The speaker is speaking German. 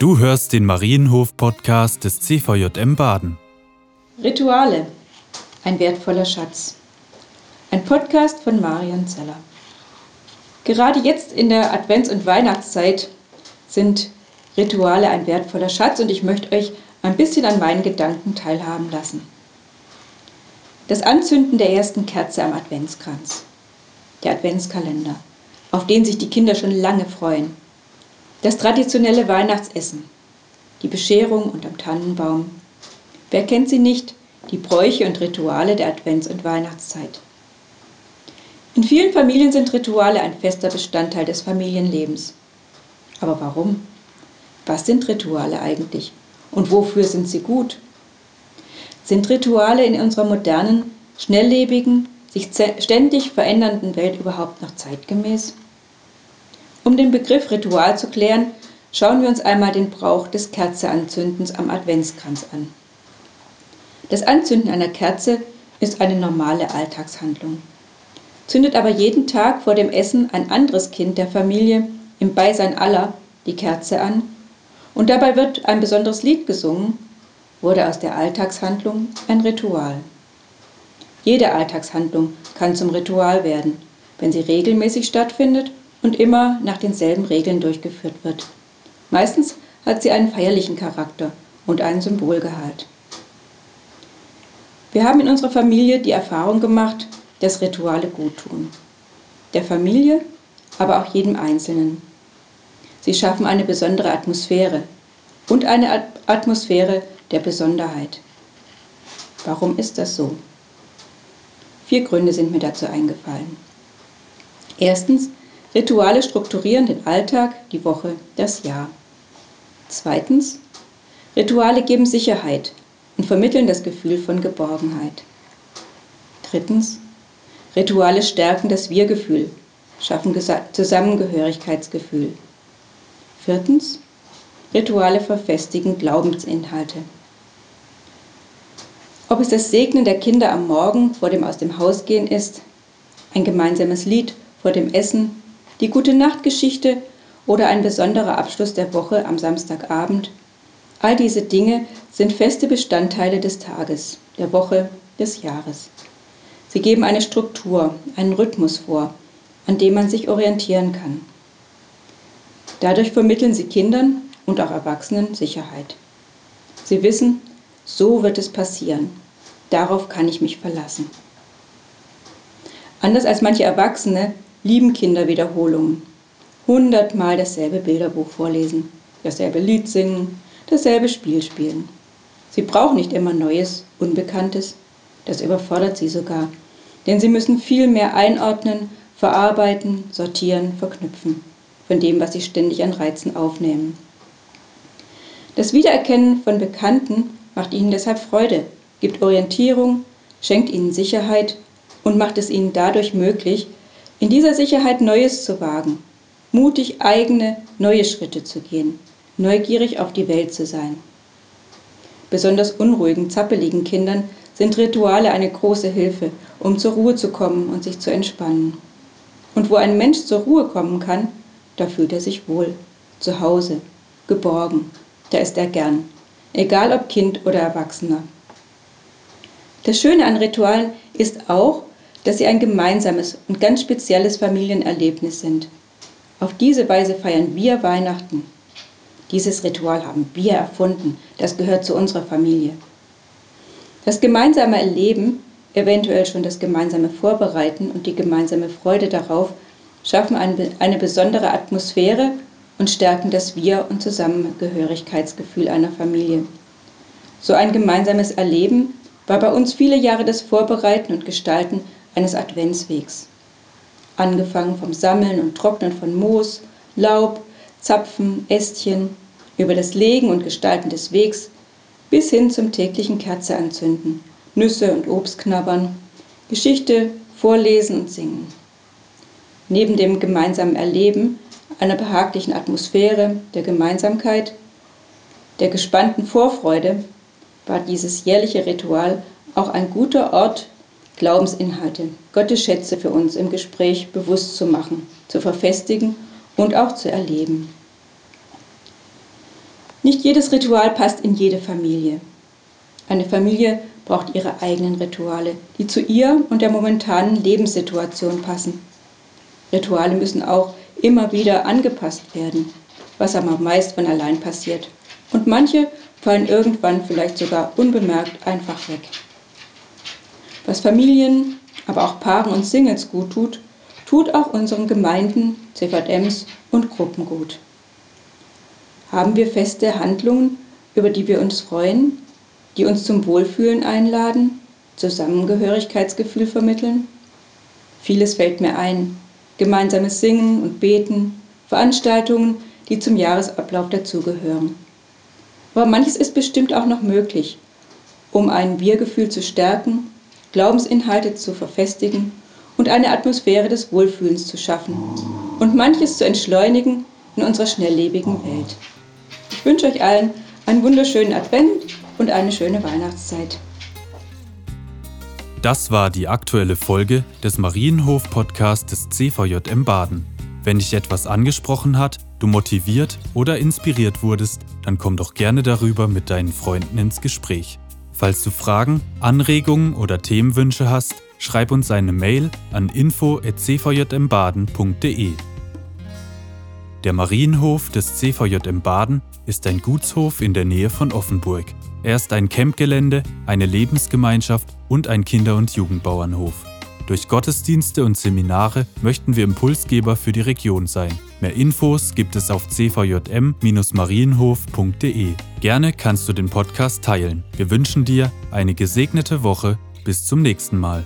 Du hörst den Marienhof-Podcast des CVJM Baden. Rituale. Ein wertvoller Schatz. Ein Podcast von Marion Zeller. Gerade jetzt in der Advents- und Weihnachtszeit sind Rituale ein wertvoller Schatz und ich möchte euch ein bisschen an meinen Gedanken teilhaben lassen. Das Anzünden der ersten Kerze am Adventskranz. Der Adventskalender, auf den sich die Kinder schon lange freuen. Das traditionelle Weihnachtsessen, die Bescherung unterm Tannenbaum. Wer kennt sie nicht? Die Bräuche und Rituale der Advents- und Weihnachtszeit. In vielen Familien sind Rituale ein fester Bestandteil des Familienlebens. Aber warum? Was sind Rituale eigentlich? Und wofür sind sie gut? Sind Rituale in unserer modernen, schnelllebigen, sich ständig verändernden Welt überhaupt noch zeitgemäß? Um den Begriff Ritual zu klären, schauen wir uns einmal den Brauch des Kerzeanzündens am Adventskranz an. Das Anzünden einer Kerze ist eine normale Alltagshandlung. Zündet aber jeden Tag vor dem Essen ein anderes Kind der Familie im Beisein aller die Kerze an und dabei wird ein besonderes Lied gesungen, wurde aus der Alltagshandlung ein Ritual. Jede Alltagshandlung kann zum Ritual werden, wenn sie regelmäßig stattfindet und immer nach denselben Regeln durchgeführt wird. Meistens hat sie einen feierlichen Charakter und einen Symbolgehalt. Wir haben in unserer Familie die Erfahrung gemacht, dass Rituale gut tun. Der Familie, aber auch jedem Einzelnen. Sie schaffen eine besondere Atmosphäre und eine Atmosphäre der Besonderheit. Warum ist das so? Vier Gründe sind mir dazu eingefallen. Erstens, Rituale strukturieren den Alltag, die Woche, das Jahr. Zweitens, Rituale geben Sicherheit und vermitteln das Gefühl von Geborgenheit. Drittens, Rituale stärken das Wir-Gefühl, schaffen Zusammengehörigkeitsgefühl. Viertens, Rituale verfestigen Glaubensinhalte. Ob es das Segnen der Kinder am Morgen vor dem Aus dem Haus gehen ist, ein gemeinsames Lied vor dem Essen die gute Nachtgeschichte oder ein besonderer Abschluss der Woche am Samstagabend. All diese Dinge sind feste Bestandteile des Tages, der Woche, des Jahres. Sie geben eine Struktur, einen Rhythmus vor, an dem man sich orientieren kann. Dadurch vermitteln sie Kindern und auch Erwachsenen Sicherheit. Sie wissen, so wird es passieren. Darauf kann ich mich verlassen. Anders als manche Erwachsene lieben Kinder Wiederholungen. Hundertmal dasselbe Bilderbuch vorlesen, dasselbe Lied singen, dasselbe Spiel spielen. Sie brauchen nicht immer Neues, Unbekanntes. Das überfordert sie sogar. Denn sie müssen viel mehr einordnen, verarbeiten, sortieren, verknüpfen von dem, was sie ständig an Reizen aufnehmen. Das Wiedererkennen von Bekannten macht ihnen deshalb Freude, gibt Orientierung, schenkt ihnen Sicherheit und macht es ihnen dadurch möglich, in dieser Sicherheit Neues zu wagen, mutig eigene, neue Schritte zu gehen, neugierig auf die Welt zu sein. Besonders unruhigen, zappeligen Kindern sind Rituale eine große Hilfe, um zur Ruhe zu kommen und sich zu entspannen. Und wo ein Mensch zur Ruhe kommen kann, da fühlt er sich wohl, zu Hause, geborgen, da ist er gern, egal ob Kind oder Erwachsener. Das Schöne an Ritualen ist auch, dass sie ein gemeinsames und ganz spezielles Familienerlebnis sind. Auf diese Weise feiern wir Weihnachten. Dieses Ritual haben wir erfunden, das gehört zu unserer Familie. Das gemeinsame Erleben, eventuell schon das gemeinsame Vorbereiten und die gemeinsame Freude darauf, schaffen eine besondere Atmosphäre und stärken das Wir- und Zusammengehörigkeitsgefühl einer Familie. So ein gemeinsames Erleben war bei uns viele Jahre das Vorbereiten und Gestalten eines Adventswegs. Angefangen vom Sammeln und Trocknen von Moos, Laub, Zapfen, Ästchen, über das Legen und Gestalten des Wegs bis hin zum täglichen Kerze anzünden, Nüsse und Obst knabbern, Geschichte vorlesen und singen. Neben dem gemeinsamen Erleben einer behaglichen Atmosphäre der Gemeinsamkeit, der gespannten Vorfreude war dieses jährliche Ritual auch ein guter Ort Glaubensinhalte, Gottes Schätze für uns im Gespräch bewusst zu machen, zu verfestigen und auch zu erleben. Nicht jedes Ritual passt in jede Familie. Eine Familie braucht ihre eigenen Rituale, die zu ihr und der momentanen Lebenssituation passen. Rituale müssen auch immer wieder angepasst werden, was aber meist von allein passiert. Und manche fallen irgendwann vielleicht sogar unbemerkt einfach weg. Was Familien, aber auch Paaren und Singles gut tut, tut auch unseren Gemeinden, CVMs und Gruppen gut. Haben wir feste Handlungen, über die wir uns freuen, die uns zum Wohlfühlen einladen, Zusammengehörigkeitsgefühl vermitteln? Vieles fällt mir ein. Gemeinsames Singen und Beten, Veranstaltungen, die zum Jahresablauf dazugehören. Aber manches ist bestimmt auch noch möglich, um ein Wir-Gefühl zu stärken, Glaubensinhalte zu verfestigen und eine Atmosphäre des Wohlfühlens zu schaffen und manches zu entschleunigen in unserer schnelllebigen Welt. Ich wünsche euch allen einen wunderschönen Advent und eine schöne Weihnachtszeit. Das war die aktuelle Folge des Marienhof-Podcasts des CVJM Baden. Wenn dich etwas angesprochen hat, du motiviert oder inspiriert wurdest, dann komm doch gerne darüber mit deinen Freunden ins Gespräch. Falls du Fragen, Anregungen oder Themenwünsche hast, schreib uns eine Mail an info@cvjmbaden.de. Der Marienhof des CVJM Baden ist ein Gutshof in der Nähe von Offenburg. Er ist ein Campgelände, eine Lebensgemeinschaft und ein Kinder- und Jugendbauernhof. Durch Gottesdienste und Seminare möchten wir Impulsgeber für die Region sein. Mehr Infos gibt es auf cvjm-marienhof.de. Gerne kannst du den Podcast teilen. Wir wünschen dir eine gesegnete Woche. Bis zum nächsten Mal.